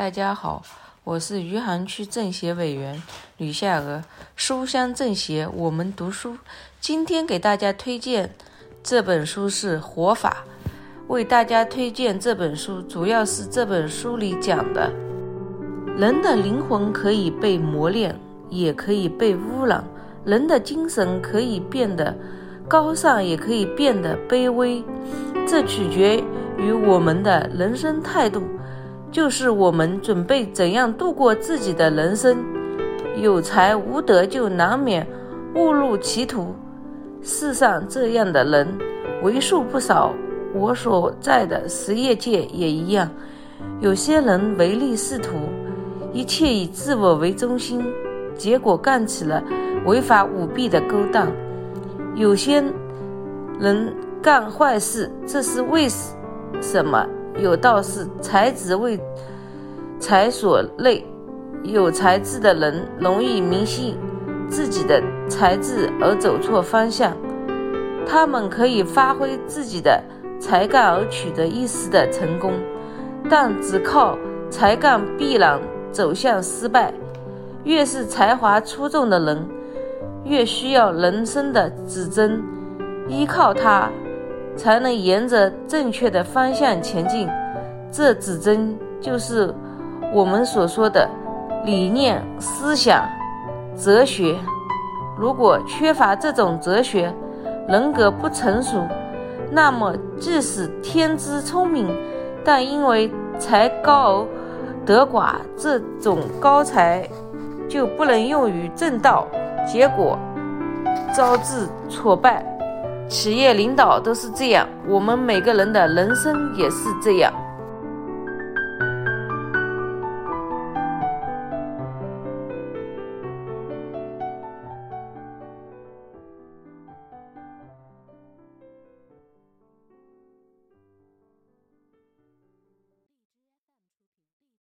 大家好，我是余杭区政协委员吕夏娥，书香政协，我们读书。今天给大家推荐这本书是《活法》，为大家推荐这本书，主要是这本书里讲的，人的灵魂可以被磨练，也可以被污染；人的精神可以变得高尚，也可以变得卑微，这取决于我们的人生态度。就是我们准备怎样度过自己的人生，有才无德就难免误入歧途。世上这样的人为数不少，我所在的实业界也一样。有些人唯利是图，一切以自我为中心，结果干起了违法舞弊的勾当。有些人干坏事，这是为什么？有道是才子为才所累，有才智的人容易迷信自己的才智而走错方向。他们可以发挥自己的才干而取得一时的成功，但只靠才干必然走向失败。越是才华出众的人，越需要人生的指针，依靠他。才能沿着正确的方向前进，这指针就是我们所说的理念、思想、哲学。如果缺乏这种哲学，人格不成熟，那么即使天资聪明，但因为才高而德寡，这种高才就不能用于正道，结果招致挫败。企业领导都是这样，我们每个人的人生也是这样。